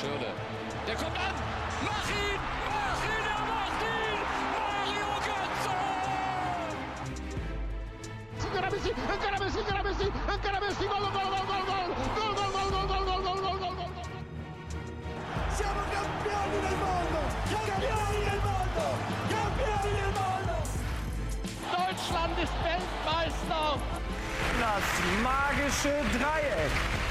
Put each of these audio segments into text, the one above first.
Schöne. Der kommt an. Mach ihn! Mach ihn! Er macht ihn! Mario Götze! Encara Messi, encara Messi, encara Messi, encara Messi, gol, gol, gol, gol, gol, gol, gol, gol, gol, gol, gol, gol, gol, gol, gol. Siamo campioni del mondo! Campioni del mondo! Campioni del mondo! Deutschland ist Weltmeister. Das magische Dreieck.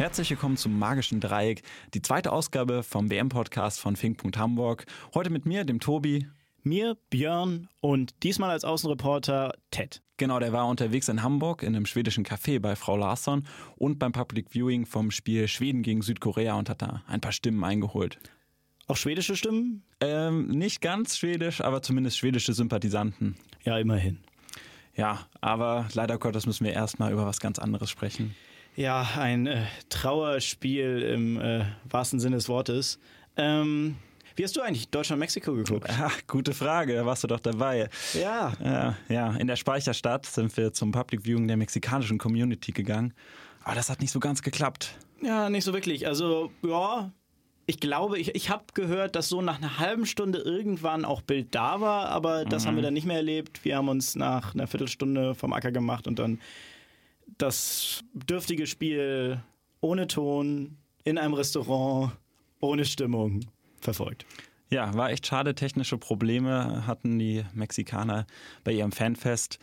Herzlich willkommen zum Magischen Dreieck, die zweite Ausgabe vom WM-Podcast von Fink. Hamburg. Heute mit mir, dem Tobi. Mir, Björn und diesmal als Außenreporter Ted. Genau, der war unterwegs in Hamburg in einem schwedischen Café bei Frau Larsson und beim Public Viewing vom Spiel Schweden gegen Südkorea und hat da ein paar Stimmen eingeholt. Auch schwedische Stimmen? Ähm, nicht ganz schwedisch, aber zumindest schwedische Sympathisanten. Ja, immerhin. Ja, aber leider Gottes müssen wir erstmal über was ganz anderes sprechen. Ja, ein äh, Trauerspiel im äh, wahrsten Sinne des Wortes. Ähm, wie hast du eigentlich Deutschland-Mexiko geguckt? Ja, gute Frage, da warst du doch dabei. Ja. Ja, ja, in der Speicherstadt sind wir zum Public Viewing der mexikanischen Community gegangen. Aber das hat nicht so ganz geklappt. Ja, nicht so wirklich. Also, ja, ich glaube, ich, ich habe gehört, dass so nach einer halben Stunde irgendwann auch Bild da war, aber das haben wir dann nicht mehr erlebt. Wir haben uns nach einer Viertelstunde vom Acker gemacht und dann das dürftige Spiel ohne Ton in einem Restaurant ohne Stimmung verfolgt. Ja, war echt schade. Technische Probleme hatten die Mexikaner bei ihrem Fanfest.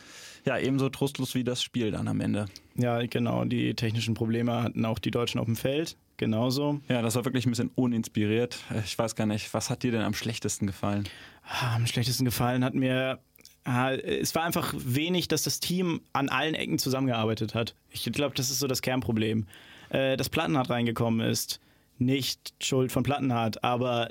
Ja, ebenso trostlos wie das Spiel dann am Ende. Ja, genau. Die technischen Probleme hatten auch die Deutschen auf dem Feld. Genauso. Ja, das war wirklich ein bisschen uninspiriert. Ich weiß gar nicht, was hat dir denn am schlechtesten gefallen? Ah, Am schlechtesten gefallen hat mir, es war einfach wenig, dass das Team an allen Ecken zusammengearbeitet hat. Ich glaube, das ist so das Kernproblem. Äh, Dass Plattenhardt reingekommen ist, nicht Schuld von Plattenhardt, aber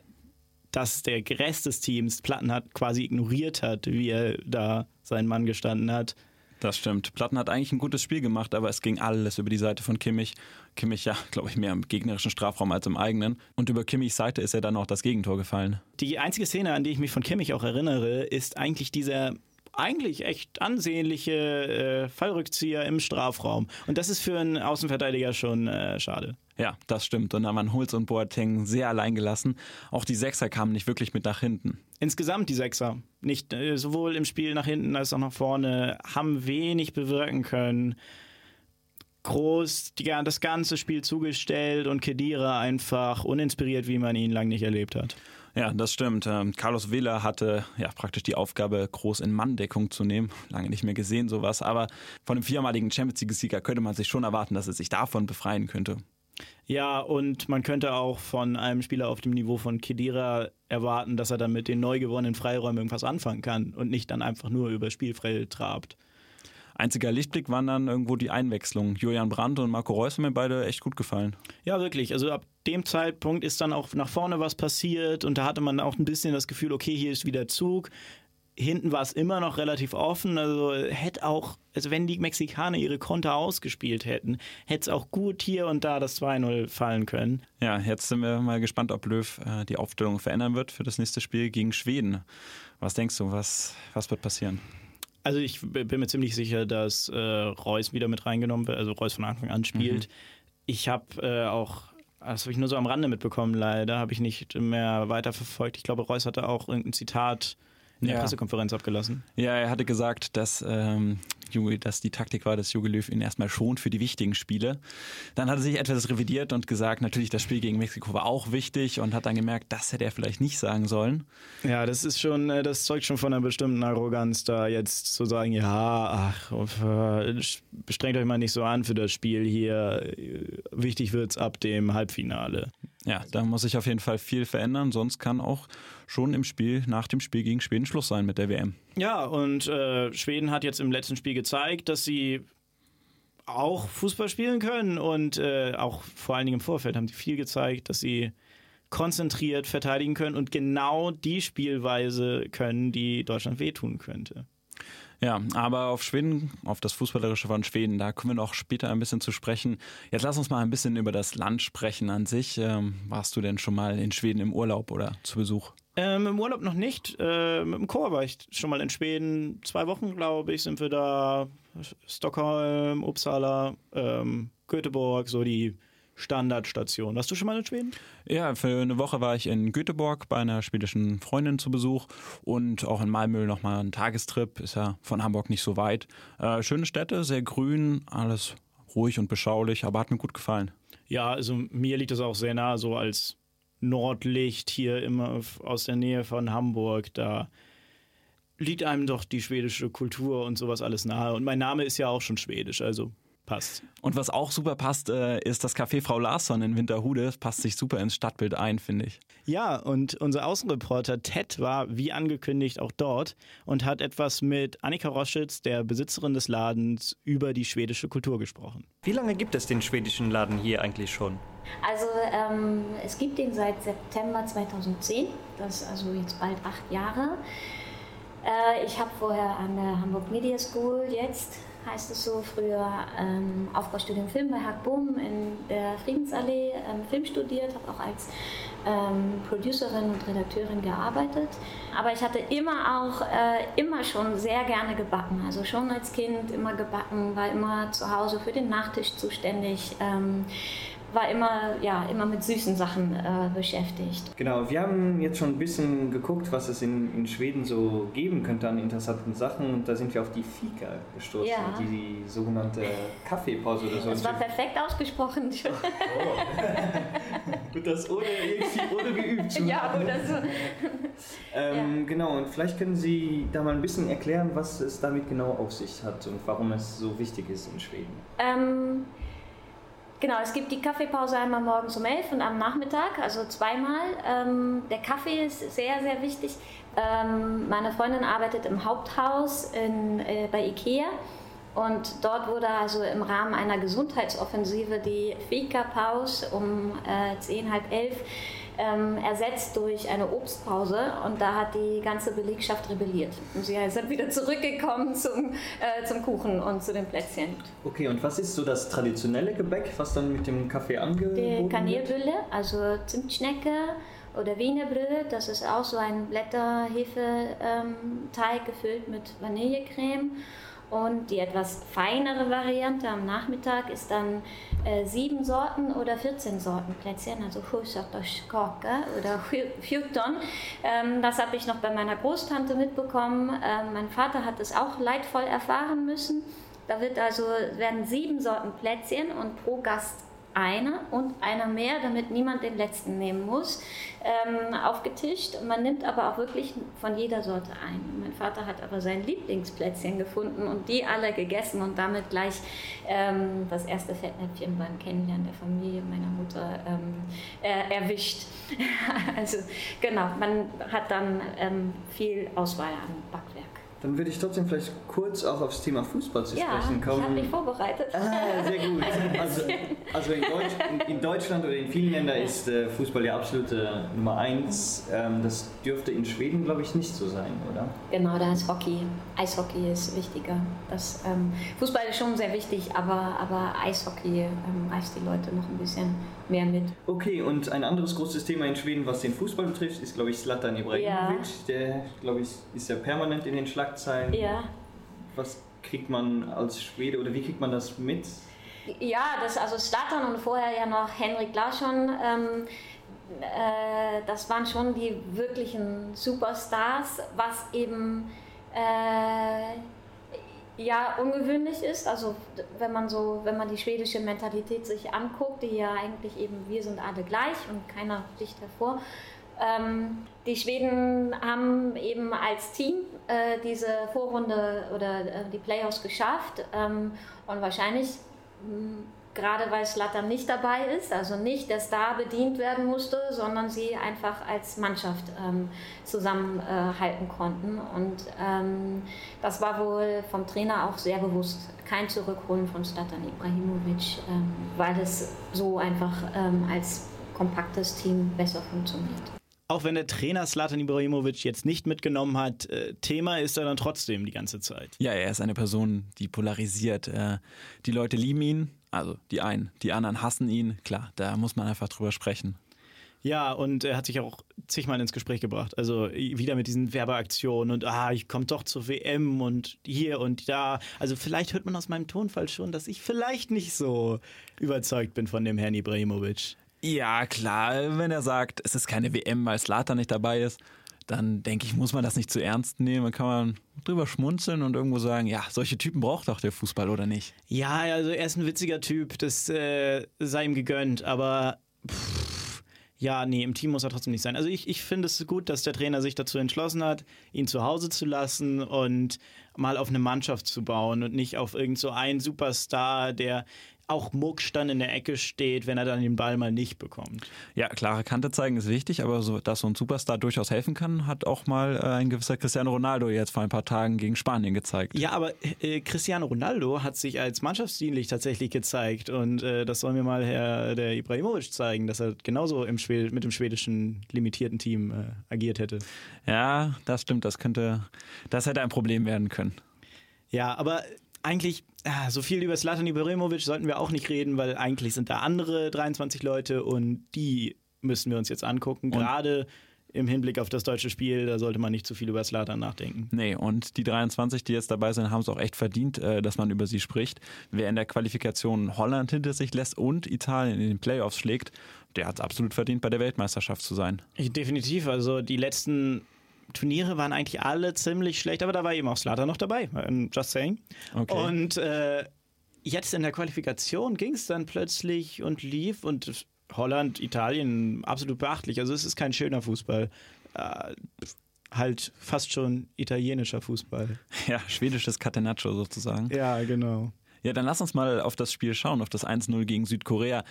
dass der Rest des Teams Plattenhardt quasi ignoriert hat, wie er da seinen Mann gestanden hat. Das stimmt. Platten hat eigentlich ein gutes Spiel gemacht, aber es ging alles über die Seite von Kimmich. Kimmich, ja, glaube ich, mehr im gegnerischen Strafraum als im eigenen. Und über Kimmichs Seite ist ja dann auch das Gegentor gefallen. Die einzige Szene, an die ich mich von Kimmich auch erinnere, ist eigentlich dieser eigentlich echt ansehnliche äh, Fallrückzieher im Strafraum. Und das ist für einen Außenverteidiger schon äh, schade. Ja, das stimmt. Und da waren Hulz und Boateng sehr allein gelassen. Auch die Sechser kamen nicht wirklich mit nach hinten. Insgesamt die Sechser, nicht äh, sowohl im Spiel nach hinten als auch nach vorne, haben wenig bewirken können. Groß die, das ganze Spiel zugestellt und Kedira einfach uninspiriert, wie man ihn lang nicht erlebt hat. Ja, das stimmt. Ähm, Carlos Vela hatte ja praktisch die Aufgabe, groß in Manndeckung zu nehmen. Lange nicht mehr gesehen, sowas. Aber von einem viermaligen Champions League-Sieger könnte man sich schon erwarten, dass er sich davon befreien könnte. Ja, und man könnte auch von einem Spieler auf dem Niveau von Kedira erwarten, dass er dann mit den neu gewonnenen Freiräumen irgendwas anfangen kann und nicht dann einfach nur über Spielfeld trabt. Einziger Lichtblick waren dann irgendwo die Einwechslungen. Julian Brandt und Marco Reus haben mir beide echt gut gefallen. Ja, wirklich. Also ab dem Zeitpunkt ist dann auch nach vorne was passiert und da hatte man auch ein bisschen das Gefühl, okay, hier ist wieder Zug. Hinten war es immer noch relativ offen. Also hätte auch, also wenn die Mexikaner ihre Konter ausgespielt hätten, hätte es auch gut hier und da das 2-0 fallen können. Ja, jetzt sind wir mal gespannt, ob Löw äh, die Aufstellung verändern wird für das nächste Spiel gegen Schweden. Was denkst du, was, was wird passieren? Also ich bin mir ziemlich sicher, dass äh, Reus wieder mit reingenommen wird, also Reus von Anfang an spielt. Ich habe äh, auch, das habe ich nur so am Rande mitbekommen, leider, habe ich nicht mehr weiterverfolgt. Ich glaube, Reus hatte auch irgendein Zitat in der Ja. Pressekonferenz abgelassen. Ja, er hatte gesagt, dass, ähm, dass die Taktik war, dass Jogi Löw ihn erstmal schont für die wichtigen Spiele. Dann hat er sich etwas revidiert und gesagt, natürlich das Spiel gegen Mexiko war auch wichtig und hat dann gemerkt, das hätte er vielleicht nicht sagen sollen. Ja, das ist schon, äh, das zeugt schon von einer bestimmten Arroganz, da jetzt zu sagen, ja, ach, äh, bestrengt euch mal nicht so an für das Spiel hier. Äh, Wichtig wird's ab dem Halbfinale. Ja, da muss sich auf jeden Fall viel verändern, sonst kann auch schon im Spiel, nach dem Spiel gegen Schweden Schluss sein mit der WM. Ja, und äh, Schweden hat jetzt im letzten Spiel gezeigt, dass sie auch Fußball spielen können und äh, auch vor allen Dingen im Vorfeld haben sie viel gezeigt, dass sie konzentriert verteidigen können und genau die Spielweise können, die Deutschland wehtun könnte. Ja, aber auf Schweden, auf das Fußballerische von Schweden, da kommen wir noch später ein bisschen zu sprechen. Jetzt lass uns mal ein bisschen über das Land sprechen an sich. Ähm, warst du denn schon mal in Schweden im Urlaub oder zu Besuch? Ähm, Im Urlaub noch nicht. Äh, mit dem Chor war ich schon mal in Schweden. Zwei Wochen, glaube ich, sind wir da. Stockholm, Uppsala, ähm, Göteborg, so die Standardstation. Warst du schon mal in Schweden? Ja, für eine Woche war ich in Göteborg bei einer schwedischen Freundin zu Besuch und auch in Malmö nochmal ein Tagestrip. Ist ja von Hamburg nicht so weit. Äh, schöne Städte, sehr grün, alles ruhig und beschaulich, aber hat mir gut gefallen. Ja, also mir liegt das auch sehr nah, so als Nordlicht hier immer aus der Nähe von Hamburg. Da liegt einem doch die schwedische Kultur und sowas alles nahe. Und mein Name ist ja auch schon schwedisch, also passt. Und was auch super passt, äh, ist das Café Frau Larsson in Winterhude. Das passt sich super ins Stadtbild ein, finde ich. Ja, und unser Außenreporter Ted war wie angekündigt auch dort und hat etwas mit Annika Roschitz, der Besitzerin des Ladens, über die schwedische Kultur gesprochen. Wie lange gibt es den schwedischen Laden hier eigentlich schon? Also ähm, es gibt ihn seit September 2010, das ist also jetzt bald acht Jahre. Äh, ich habe vorher an der Hamburg Media School jetzt heißt es so, früher ähm, Aufbaustudium Film bei Hack Boom in der Friedensallee ähm, Film studiert, habe auch als ähm, Producerin und Redakteurin gearbeitet. Aber ich hatte immer auch, äh, immer schon sehr gerne gebacken. Also schon als Kind immer gebacken, war immer zu Hause für den Nachtisch zuständig. Ähm, war immer, ja, immer mit süßen Sachen äh, beschäftigt. Genau, wir haben jetzt schon ein bisschen geguckt, was es in, in Schweden so geben könnte an interessanten Sachen und da sind wir auf die Fika gestoßen, Ja. die, die sogenannte Kaffeepause oder so. Das war perfekt ausgesprochen. Und das ohne, ohne geübt zu ja, oder so. Ähm, Genau, und vielleicht können Sie da mal ein bisschen erklären, was es damit genau auf sich hat und warum es so wichtig ist in Schweden. Ähm, genau, es gibt die Kaffeepause einmal morgens um 11 und am Nachmittag, also zweimal. Ähm, der Kaffee ist sehr, sehr wichtig. Ähm, meine Freundin arbeitet im Haupthaus in, äh, bei Ikea. Und dort wurde also im Rahmen einer Gesundheitsoffensive die Fika-Pause um äh, 10, halb elf ähm, ersetzt durch eine Obstpause und da hat die ganze Belegschaft rebelliert. Und sie sind wieder zurückgekommen zum, äh, zum Kuchen und zu den Plätzchen. Okay, und was ist so das traditionelle Gebäck, was dann mit dem Kaffee angeboten Die wird? Kanelbülle, also Zimtschnecke oder Wienerbröt, das ist auch so ein Blätterhefe-Teig gefüllt mit Vanillecreme. Und die etwas feinere Variante am Nachmittag ist dann äh, sieben Sorten oder 14 Sorten Plätzchen, also kaka oder 14. Ähm, das habe ich noch bei meiner Großtante mitbekommen. Ähm, mein Vater hat es auch leidvoll erfahren müssen. Da wird also, werden sieben Sorten Plätzchen und pro Gast einer und einer mehr, damit niemand den letzten nehmen muss, ähm, aufgetischt. Man nimmt aber auch wirklich von jeder Sorte ein. Mein Vater hat aber sein Lieblingsplätzchen gefunden und die alle gegessen und damit gleich ähm, das erste Fettnäpfchen beim Kennenlernen der Familie meiner Mutter ähm, äh, erwischt. also genau, man hat dann ähm, viel Auswahl an Backwerk. Dann würde ich trotzdem vielleicht kurz auch aufs Thema Fußball zu Ja, sprechen ich habe kommen. mich vorbereitet. Ah, sehr gut. Also, also in, Deutsch, in, in Deutschland oder in vielen Ländern ist äh, Fußball die absolute Nummer eins. Ähm, das dürfte in Schweden, glaube ich, nicht so sein, oder? Genau, da ist Hockey. Eishockey ist wichtiger. Das, ähm, Fußball ist schon sehr wichtig, aber, aber Eishockey ähm, reißt die Leute noch ein bisschen mehr mit. Okay, und ein anderes großes Thema in Schweden, was den Fußball betrifft, ist, glaube ich, Zlatan Ibrahimovic. Der, glaube ich, ist ja permanent in den Schlagzeilen. Ja. Was kriegt man als Schwede oder wie kriegt man das mit? Ja, das also Slatan und vorher ja noch Henrik Larsson. Ähm, äh, das waren schon die wirklichen Superstars, was eben äh, ja ungewöhnlich ist. Also wenn man so, wenn man die schwedische Mentalität sich anguckt, die ja eigentlich eben wir sind alle gleich und keiner sticht hervor. Ähm, die Schweden haben eben als Team äh, diese Vorrunde oder äh, die Playoffs geschafft ähm, und wahrscheinlich mh, gerade weil Slattern nicht dabei ist, also nicht der Star bedient werden musste, sondern sie einfach als Mannschaft ähm, zusammenhalten konnten. Und ähm, das war wohl vom Trainer auch sehr bewusst. Kein Zurückholen von Slatan Ibrahimovic, ähm, weil es so einfach ähm, als kompaktes Team besser funktioniert. Auch wenn der Trainer Slatan Ibrahimovic jetzt nicht mitgenommen hat, äh, Thema ist er dann trotzdem die ganze Zeit. Ja, er ist eine Person, die polarisiert. Äh, Die Leute lieben ihn, also die einen, die anderen hassen ihn. Klar, da muss man einfach drüber sprechen. Ja, und er hat sich auch zigmal ins Gespräch gebracht. Also wieder mit diesen Werbeaktionen und ah, ich komme doch zur WM und hier und da. Also vielleicht hört man aus meinem Tonfall schon, dass ich vielleicht nicht so überzeugt bin von dem Herrn Ibrahimovic. Ja, klar, wenn er sagt, es ist keine WM, weil Slatan nicht dabei ist, dann denke ich, muss man das nicht zu ernst nehmen. Dann kann man drüber schmunzeln und irgendwo sagen, ja, solche Typen braucht doch der Fußball, oder nicht? Ja, also er ist ein witziger Typ, das äh, sei ihm gegönnt, aber pff, ja, nee, im Team muss er trotzdem nicht sein. Also ich, ich finde es gut, dass der Trainer sich dazu entschlossen hat, ihn zu Hause zu lassen und mal auf eine Mannschaft zu bauen und nicht auf irgend so einen Superstar, der auch Mucksch dann in der Ecke steht, wenn er dann den Ball mal nicht bekommt. Ja, klare Kante zeigen ist wichtig, aber so, dass so ein Superstar durchaus helfen kann, hat auch mal äh, ein gewisser Cristiano Ronaldo jetzt vor ein paar Tagen gegen Spanien gezeigt. Ja, aber äh, Cristiano Ronaldo hat sich als mannschaftsdienlich tatsächlich gezeigt und äh, das soll mir mal Herr der Ibrahimovic zeigen, dass er genauso im Schwed mit dem schwedischen limitierten Team äh, agiert hätte. Ja, das stimmt, das könnte, das hätte ein Problem werden können. Ja, aber eigentlich ah, so viel über Slatan Ibrahimovic sollten wir auch nicht reden, weil eigentlich sind da andere 23 Leute und die müssen wir uns jetzt angucken. Gerade im Hinblick auf das deutsche Spiel, da sollte man nicht zu viel über Slatan nachdenken. Nee, und die 23, die jetzt dabei sind, haben es auch echt verdient, äh, dass man über sie spricht. Wer in der Qualifikation Holland hinter sich lässt und Italien in den Playoffs schlägt, der hat es absolut verdient, bei der Weltmeisterschaft zu sein. Definitiv, also die letzten Turniere waren eigentlich alle ziemlich schlecht, aber da war eben auch Slatan noch dabei, just saying. Okay. Und äh, jetzt in der Qualifikation ging es dann plötzlich und lief und Holland, Italien absolut beachtlich. Also es ist kein schöner Fußball. Äh, halt fast schon italienischer Fußball. Ja, schwedisches Catenaccio sozusagen. Ja, genau. Ja, dann lass uns mal auf das Spiel schauen, auf das 1-0 gegen Südkorea.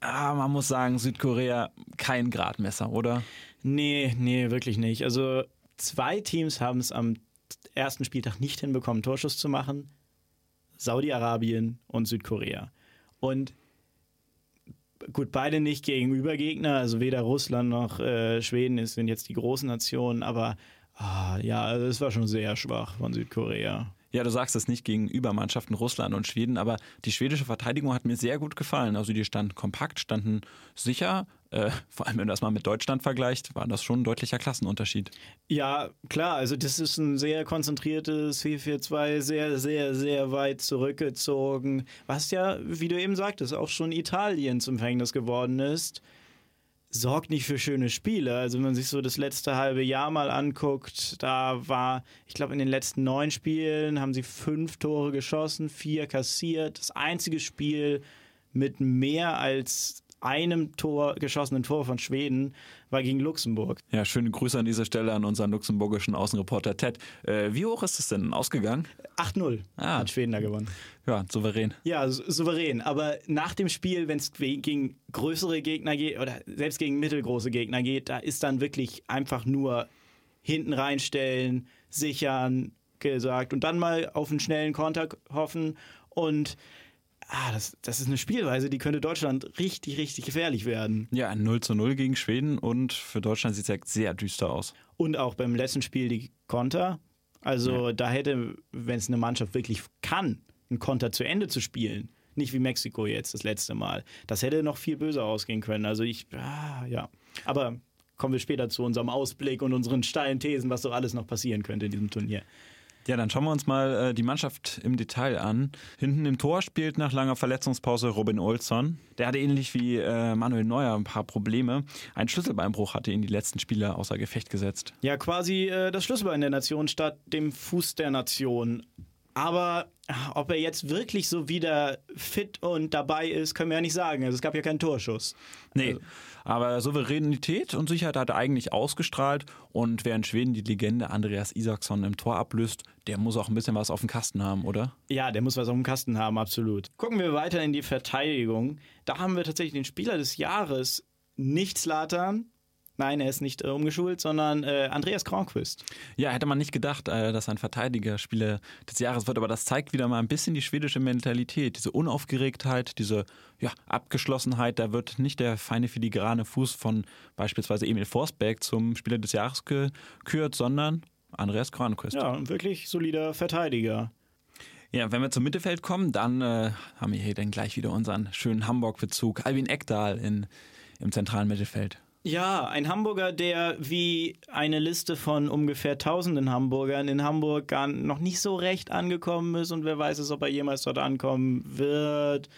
Ah, man muss sagen, Südkorea kein Gradmesser, oder? Nee, nee, wirklich nicht. Also zwei Teams haben es am ersten Spieltag nicht hinbekommen, Torschuss zu machen. Saudi-Arabien und Südkorea. Und gut, beide nicht gegenüber Gegner, also weder Russland noch äh, Schweden sind jetzt die großen Nationen, aber ah, ja, also es war schon sehr schwach von Südkorea. Ja, du sagst es nicht gegenüber Mannschaften Russland und Schweden, aber die schwedische Verteidigung hat mir sehr gut gefallen. Also die standen kompakt, standen sicher. Äh, vor allem, wenn du das mal mit Deutschland vergleicht, war das schon ein deutlicher Klassenunterschied. Ja, klar, also das ist ein sehr konzentriertes 4-4-2, sehr, sehr, sehr weit zurückgezogen, was ja, wie du eben sagtest, auch schon Italien zum Verhängnis geworden ist sorgt nicht für schöne Spiele. Also wenn man sich so das letzte halbe Jahr mal anguckt, da war, ich glaube, in den letzten neun Spielen haben sie fünf Tore geschossen, vier kassiert. Das einzige Spiel mit mehr als einem Tor geschossenen Tor von Schweden war gegen Luxemburg. Ja, schöne Grüße an dieser Stelle an unseren luxemburgischen Außenreporter Ted. Äh, wie hoch ist es denn ausgegangen? 8-0 Ah. hat Schweden da gewonnen. Ja, souverän. Ja, sou- souverän. Aber nach dem Spiel, wenn es gegen größere Gegner geht oder selbst gegen mittelgroße Gegner geht, da ist dann wirklich einfach nur hinten reinstellen, sichern gesagt und dann mal auf einen schnellen Konter hoffen. Und ah, das, das ist eine Spielweise, die könnte Deutschland richtig, richtig gefährlich werden. Ja, ein 0 zu 0 gegen Schweden und für Deutschland sieht es ja sehr düster aus. Und auch beim letzten Spiel die Konter. Also da hätte, wenn es eine Mannschaft wirklich kann, einen Konter zu Ende zu spielen, nicht wie Mexiko jetzt das letzte Mal, das hätte noch viel böser ausgehen können. Also ich, ah, ja. Aber kommen wir später zu unserem Ausblick und unseren steilen Thesen, was so alles noch passieren könnte in diesem Turnier. Ja, dann schauen wir uns mal äh, die Mannschaft im Detail an. Hinten im Tor spielt nach langer Verletzungspause Robin Olsson. Der hatte ähnlich wie äh, Manuel Neuer ein paar Probleme. Ein Schlüsselbeinbruch hatte ihn die letzten Spiele außer Gefecht gesetzt. Ja, quasi äh, das Schlüsselbein der Nation statt dem Fuß der Nation. Aber ah, ob er jetzt wirklich so wieder fit und dabei ist, können wir ja nicht sagen. Also es gab ja keinen Torschuss. Nee, aber Souveränität und Sicherheit hat er eigentlich ausgestrahlt. Und wer in Schweden die Legende Andreas Isaksson im Tor ablöst, der muss auch ein bisschen was auf dem Kasten haben, oder? Ja, der muss was auf dem Kasten haben, absolut. Gucken wir weiter in die Verteidigung. Da haben wir tatsächlich den Spieler des Jahres, nicht Slatan. Nein, er ist nicht äh, umgeschult, sondern äh, Andreas Kronquist. Ja, hätte man nicht gedacht, äh, dass ein Verteidiger Spieler des Jahres wird, aber das zeigt wieder mal ein bisschen die schwedische Mentalität, diese Unaufgeregtheit, diese ja, Abgeschlossenheit. Da wird nicht der feine filigrane Fuß von beispielsweise Emil Forsberg zum Spieler des Jahres gekürt, sondern Andreas Kronquist. Ja, ein wirklich solider Verteidiger. Ja, wenn wir zum Mittelfeld kommen, dann äh, haben wir hier dann gleich wieder unseren schönen Hamburg-Bezug. Albin Eckdahl in, im zentralen Mittelfeld. Ja, ein Hamburger, der wie eine Liste von ungefähr tausenden Hamburgern in Hamburg gar noch nicht so recht angekommen ist und wer weiß es, ob er jemals dort ankommen wird.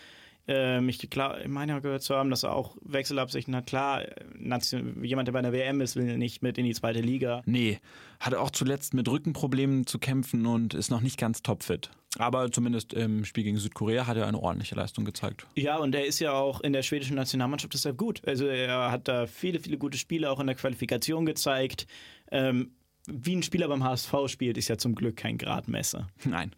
Ähm, ich, meine gehört zu haben, dass er auch Wechselabsichten hat. Klar, Nation, jemand, der bei einer WM ist, will nicht mit in die zweite Liga. Nee, hatte auch zuletzt mit Rückenproblemen zu kämpfen und ist noch nicht ganz topfit. Aber zumindest im Spiel gegen Südkorea hat er eine ordentliche Leistung gezeigt. Ja, und er ist ja auch in der schwedischen Nationalmannschaft deshalb gut. Also er hat da viele, viele gute Spiele auch in der Qualifikation gezeigt. Ähm, wie ein Spieler beim HSV spielt, ist ja zum Glück kein Gradmesser. Nein.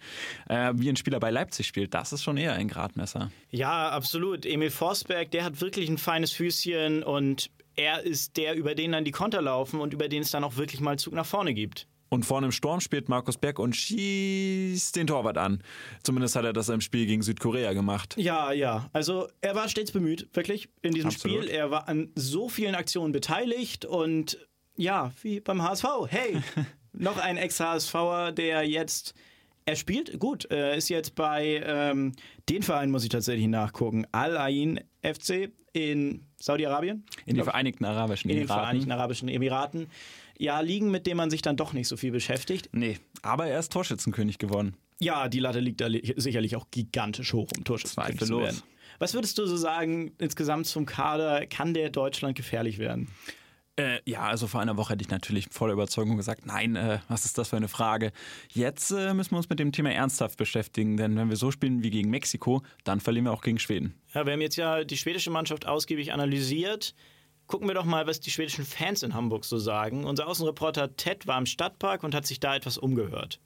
Äh, wie ein Spieler bei Leipzig spielt, das ist schon eher ein Gradmesser. Ja, absolut. Emil Forsberg, der hat wirklich ein feines Füßchen und er ist der, über den dann die Konter laufen und über den es dann auch wirklich mal Zug nach vorne gibt. Und vorne im Sturm spielt Markus Berg und schießt den Torwart an. Zumindest hat er das im Spiel gegen Südkorea gemacht. Ja, ja. Also er war stets bemüht, wirklich, in diesem Absolut. Spiel. Er war an so vielen Aktionen beteiligt und ja, wie beim HSV. Hey, noch ein Ex-HSVer, der jetzt. Er spielt gut. Er ist jetzt bei ähm, den Verein, muss ich tatsächlich nachgucken. Al Ain FC in Saudi-Arabien. In den Vereinigten Arabischen In den Emiraten. Vereinigten Arabischen Emiraten. Ja, liegen, mit denen man sich dann doch nicht so viel beschäftigt. Nee, aber er ist Torschützenkönig geworden. Ja, die Latte liegt da li- sicherlich auch gigantisch hoch, um Torschützenkönig zu werden. Was würdest du so sagen, insgesamt zum Kader, kann der Deutschland gefährlich werden? Äh, ja, also vor einer Woche hätte ich natürlich voller Überzeugung gesagt, nein, äh, was ist das für eine Frage? Jetzt äh, müssen wir uns mit dem Thema ernsthaft beschäftigen, denn wenn wir so spielen wie gegen Mexiko, dann verlieren wir auch gegen Schweden. Ja, wir haben jetzt ja die schwedische Mannschaft ausgiebig analysiert. Gucken wir doch mal, was die schwedischen Fans in Hamburg so sagen. Unser Außenreporter Ted war im Stadtpark und hat sich da etwas umgehört.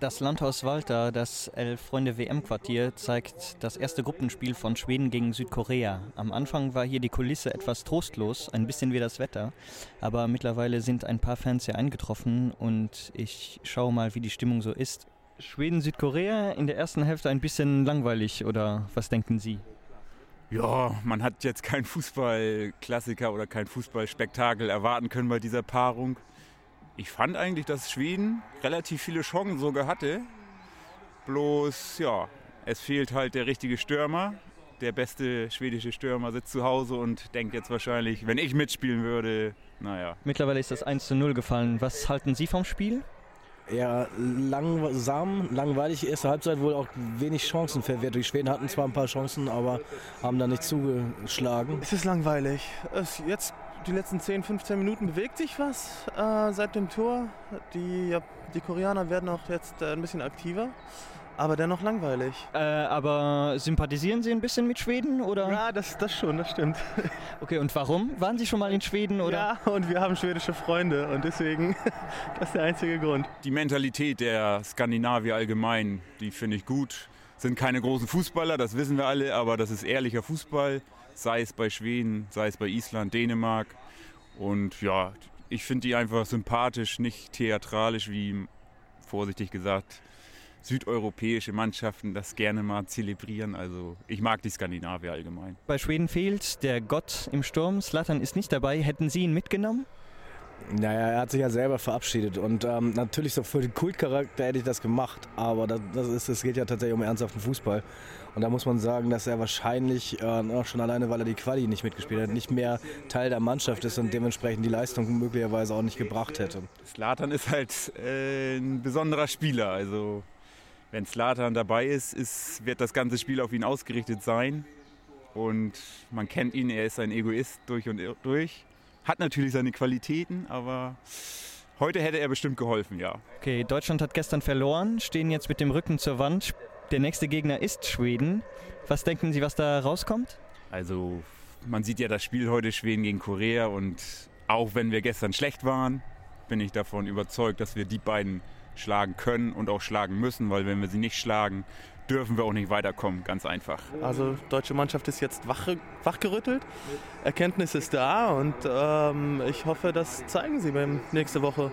Das Landhaus Walter, das Elf-Freunde-WM-Quartier, zeigt das erste Gruppenspiel von Schweden gegen Südkorea. Am Anfang war hier die Kulisse etwas trostlos, ein bisschen wie das Wetter. Aber mittlerweile sind ein paar Fans hier eingetroffen und ich schaue mal, wie die Stimmung so ist. Schweden-Südkorea in der ersten Hälfte ein bisschen langweilig, oder was denken Sie? Ja, man hat jetzt keinen Fußballklassiker oder kein Fußballspektakel erwarten können bei dieser Paarung. Ich fand eigentlich, dass Schweden relativ viele Chancen sogar hatte. Bloß, ja, es fehlt halt der richtige Stürmer. Der beste schwedische Stürmer sitzt zu Hause und denkt jetzt wahrscheinlich, wenn ich mitspielen würde, naja. Mittlerweile ist das 1 zu 0 gefallen. Was halten Sie vom Spiel? Eher langsam, langweilig. Erste Halbzeit wohl auch wenig Chancen verwehrt. Die Schweden hatten zwar ein paar Chancen, aber haben da nicht zugeschlagen. Es ist langweilig. Es, jetzt die letzten 10, 15 Minuten bewegt sich was äh, seit dem Tor. Die, die Koreaner werden auch jetzt äh, ein bisschen aktiver, aber dennoch langweilig. Äh, aber sympathisieren Sie ein bisschen mit Schweden, oder? Ja, das, das schon, das stimmt. Okay, und warum? Waren Sie schon mal in Schweden, oder? Ja, und wir haben schwedische Freunde und deswegen, das ist der einzige Grund. Die Mentalität der Skandinavier allgemein, die finde ich gut. Sind keine großen Fußballer, das wissen wir alle, aber das ist ehrlicher Fußball, sei es bei Schweden, sei es bei Island, Dänemark. Und ja, ich finde die einfach sympathisch, nicht theatralisch, wie vorsichtig gesagt südeuropäische Mannschaften das gerne mal zelebrieren. Also ich mag die Skandinavier allgemein. Bei Schweden fehlt der Gott im Sturm. Slatan ist nicht dabei. Hätten Sie ihn mitgenommen? Naja, er hat sich ja selber verabschiedet und ähm, natürlich so für den Kultcharakter hätte ich das gemacht, aber das, das, ist, das geht ja tatsächlich um ernsthaften Fußball und da muss man sagen, dass er wahrscheinlich äh, schon alleine, weil er die Quali nicht mitgespielt hat, nicht mehr Teil der Mannschaft ist und dementsprechend die Leistung möglicherweise auch nicht gebracht hätte. Slatan ist halt äh, ein besonderer Spieler, also wenn Slatan dabei ist, ist, wird das ganze Spiel auf ihn ausgerichtet sein und man kennt ihn, er ist ein Egoist durch und durch. Hat natürlich seine Qualitäten, aber heute hätte er bestimmt geholfen, ja. Okay, Deutschland hat gestern verloren, stehen jetzt mit dem Rücken zur Wand. Der nächste Gegner ist Schweden. Was denken Sie, was da rauskommt? Also, man sieht ja das Spiel heute Schweden gegen Korea und auch wenn wir gestern schlecht waren, bin ich davon überzeugt, dass wir die beiden schlagen können und auch schlagen müssen, weil wenn wir sie nicht schlagen, dürfen wir auch nicht weiterkommen, ganz einfach. Also deutsche Mannschaft ist jetzt wach, wachgerüttelt, Erkenntnis ist da und ähm, ich hoffe, das zeigen sie beim nächste Woche.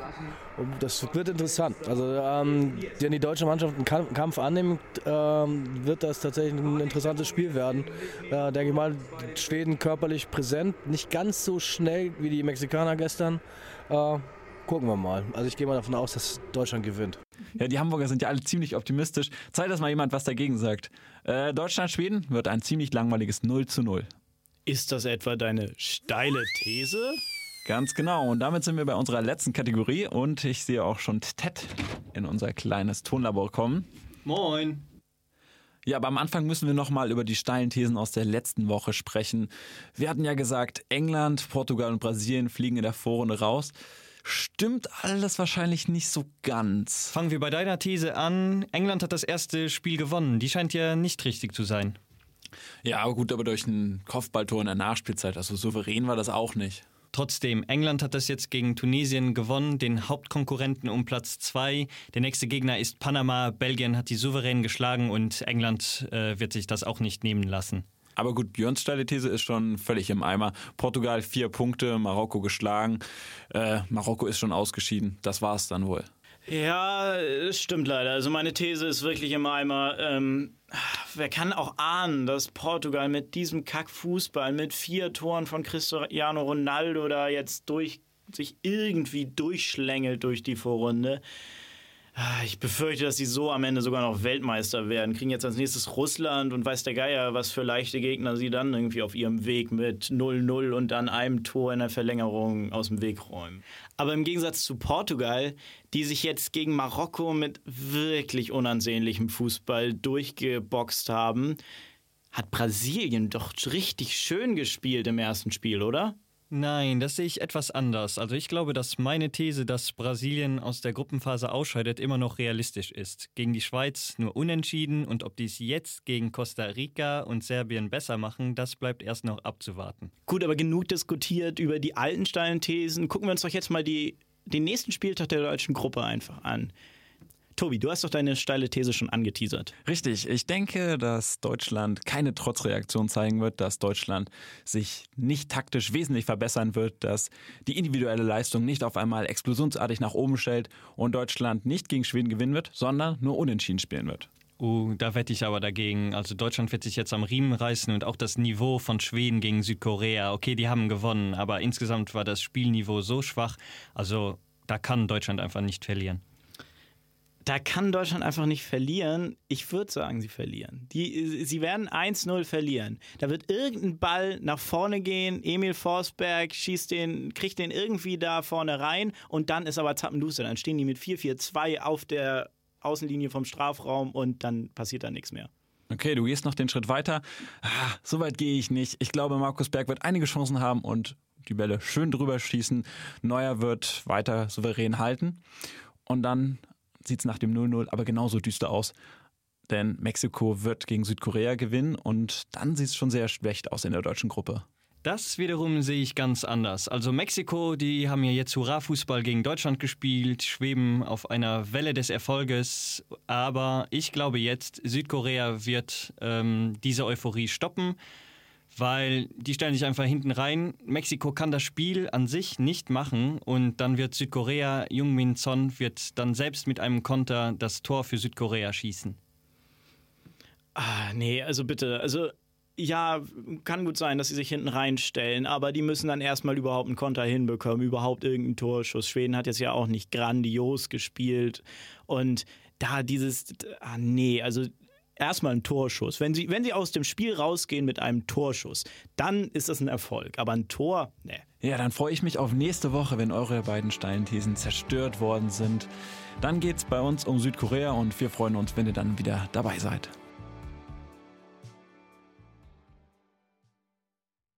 Das wird interessant. Also ähm, wenn die deutsche Mannschaft einen Kampf, annimmt, ähm, wird das tatsächlich ein interessantes Spiel werden. Äh, denke ich mal, Schweden körperlich präsent, nicht ganz so schnell wie die Mexikaner gestern. Äh, gucken wir mal. Also ich gehe mal davon aus, dass Deutschland gewinnt. Ja, die Hamburger sind ja alle ziemlich optimistisch. Zeig, dass mal jemand was dagegen sagt. Äh, Deutschland-Schweden wird ein ziemlich langweiliges 0 zu 0. Ist das etwa deine steile These? Ganz genau. Und damit sind wir bei unserer letzten Kategorie und ich sehe auch schon Ted in unser kleines Tonlabor kommen. Moin. Ja, aber am Anfang müssen wir nochmal über die steilen Thesen aus der letzten Woche sprechen. Wir hatten ja gesagt, England, Portugal und Brasilien fliegen in der Vorrunde raus. Stimmt alles wahrscheinlich nicht so ganz. Fangen wir bei deiner These an. England hat das erste Spiel gewonnen. Die scheint ja nicht richtig zu sein. Ja, aber gut, aber durch ein Kopfballtor in der Nachspielzeit. Also souverän war das auch nicht. Trotzdem, England hat das jetzt gegen Tunesien gewonnen, den Hauptkonkurrenten um Platz 2. Der nächste Gegner ist Panama. Belgien hat die souverän geschlagen und England äh, wird sich das auch nicht nehmen lassen. Aber gut, Björns steile These ist schon völlig im Eimer. Portugal vier Punkte, Marokko geschlagen. Äh, Marokko ist schon ausgeschieden. Das war's dann wohl. Ja, es stimmt leider. Also meine These ist wirklich im Eimer. Ähm, wer kann auch ahnen, dass Portugal mit diesem Kackfußball, mit vier Toren von Cristiano Ronaldo da jetzt durch sich irgendwie durchschlängelt durch die Vorrunde. Ah, ich befürchte, dass sie so am Ende sogar noch Weltmeister werden. Kriegen jetzt als nächstes Russland und weiß der Geier, was für leichte Gegner sie dann irgendwie auf ihrem Weg mit 0-0 und dann einem Tor in der Verlängerung aus dem Weg räumen. Aber im Gegensatz zu Portugal, die sich jetzt gegen Marokko mit wirklich unansehnlichem Fußball durchgeboxt haben, hat Brasilien doch richtig schön gespielt im ersten Spiel, oder? Nein, das sehe ich etwas anders. Also ich glaube, dass meine These, dass Brasilien aus der Gruppenphase ausscheidet, immer noch realistisch ist. Gegen die Schweiz nur unentschieden und ob die es jetzt gegen Costa Rica und Serbien besser machen, das bleibt erst noch abzuwarten. Gut, aber genug diskutiert über die alten steilen Thesen. Gucken wir uns doch jetzt mal die, den nächsten Spieltag der deutschen Gruppe einfach an. Tobi, du hast doch deine steile These schon angeteasert. Richtig, ich denke, dass Deutschland keine Trotzreaktion zeigen wird, dass Deutschland sich nicht taktisch wesentlich verbessern wird, dass die individuelle Leistung nicht auf einmal explosionsartig nach oben stellt und Deutschland nicht gegen Schweden gewinnen wird, sondern nur unentschieden spielen wird. Uh, da wette ich aber dagegen. Also Deutschland wird sich jetzt am Riemen reißen und auch das Niveau von Schweden gegen Südkorea. Okay, die haben gewonnen, aber insgesamt war das Spielniveau so schwach. Also da kann Deutschland einfach nicht verlieren da kann Deutschland einfach nicht verlieren. Ich würde sagen, sie verlieren. Die, sie werden 1-0 verlieren. Da wird irgendein Ball nach vorne gehen. Emil Forsberg schießt den, kriegt den irgendwie da vorne rein und dann ist aber Zappenduster. Dann stehen die mit 4-4-2 auf der Außenlinie vom Strafraum und dann passiert da nichts mehr. Okay, du gehst noch den Schritt weiter. Ah, so weit gehe ich nicht. Ich glaube, Markus Berg wird einige Chancen haben und die Bälle schön drüber schießen. Neuer wird weiter souverän halten. Und dann sieht es nach dem 0-0 aber genauso düster aus. Denn Mexiko wird gegen Südkorea gewinnen und dann sieht es schon sehr schlecht aus in der deutschen Gruppe. Das wiederum sehe ich ganz anders. Also Mexiko, die haben ja jetzt Hurra-Fußball gegen Deutschland gespielt, schweben auf einer Welle des Erfolges. Aber ich glaube jetzt, Südkorea wird ähm, diese Euphorie stoppen weil die stellen sich einfach hinten rein. Mexiko kann das Spiel an sich nicht machen und dann wird Südkorea, Jungmin Son wird dann selbst mit einem Konter das Tor für Südkorea schießen. Ah, nee, also bitte, also ja, kann gut sein, dass sie sich hinten reinstellen, aber die müssen dann erstmal überhaupt einen Konter hinbekommen, überhaupt irgendeinen Torschuss. Schweden hat jetzt ja auch nicht grandios gespielt und da dieses, ah nee, also erstmal ein Torschuss. Wenn sie, wenn sie aus dem Spiel rausgehen mit einem Torschuss, dann ist das ein Erfolg. Aber ein Tor, ne. Ja, dann freue ich mich auf nächste Woche, wenn eure beiden Steinthesen zerstört worden sind. Dann geht es bei uns um Südkorea und wir freuen uns, wenn ihr dann wieder dabei seid.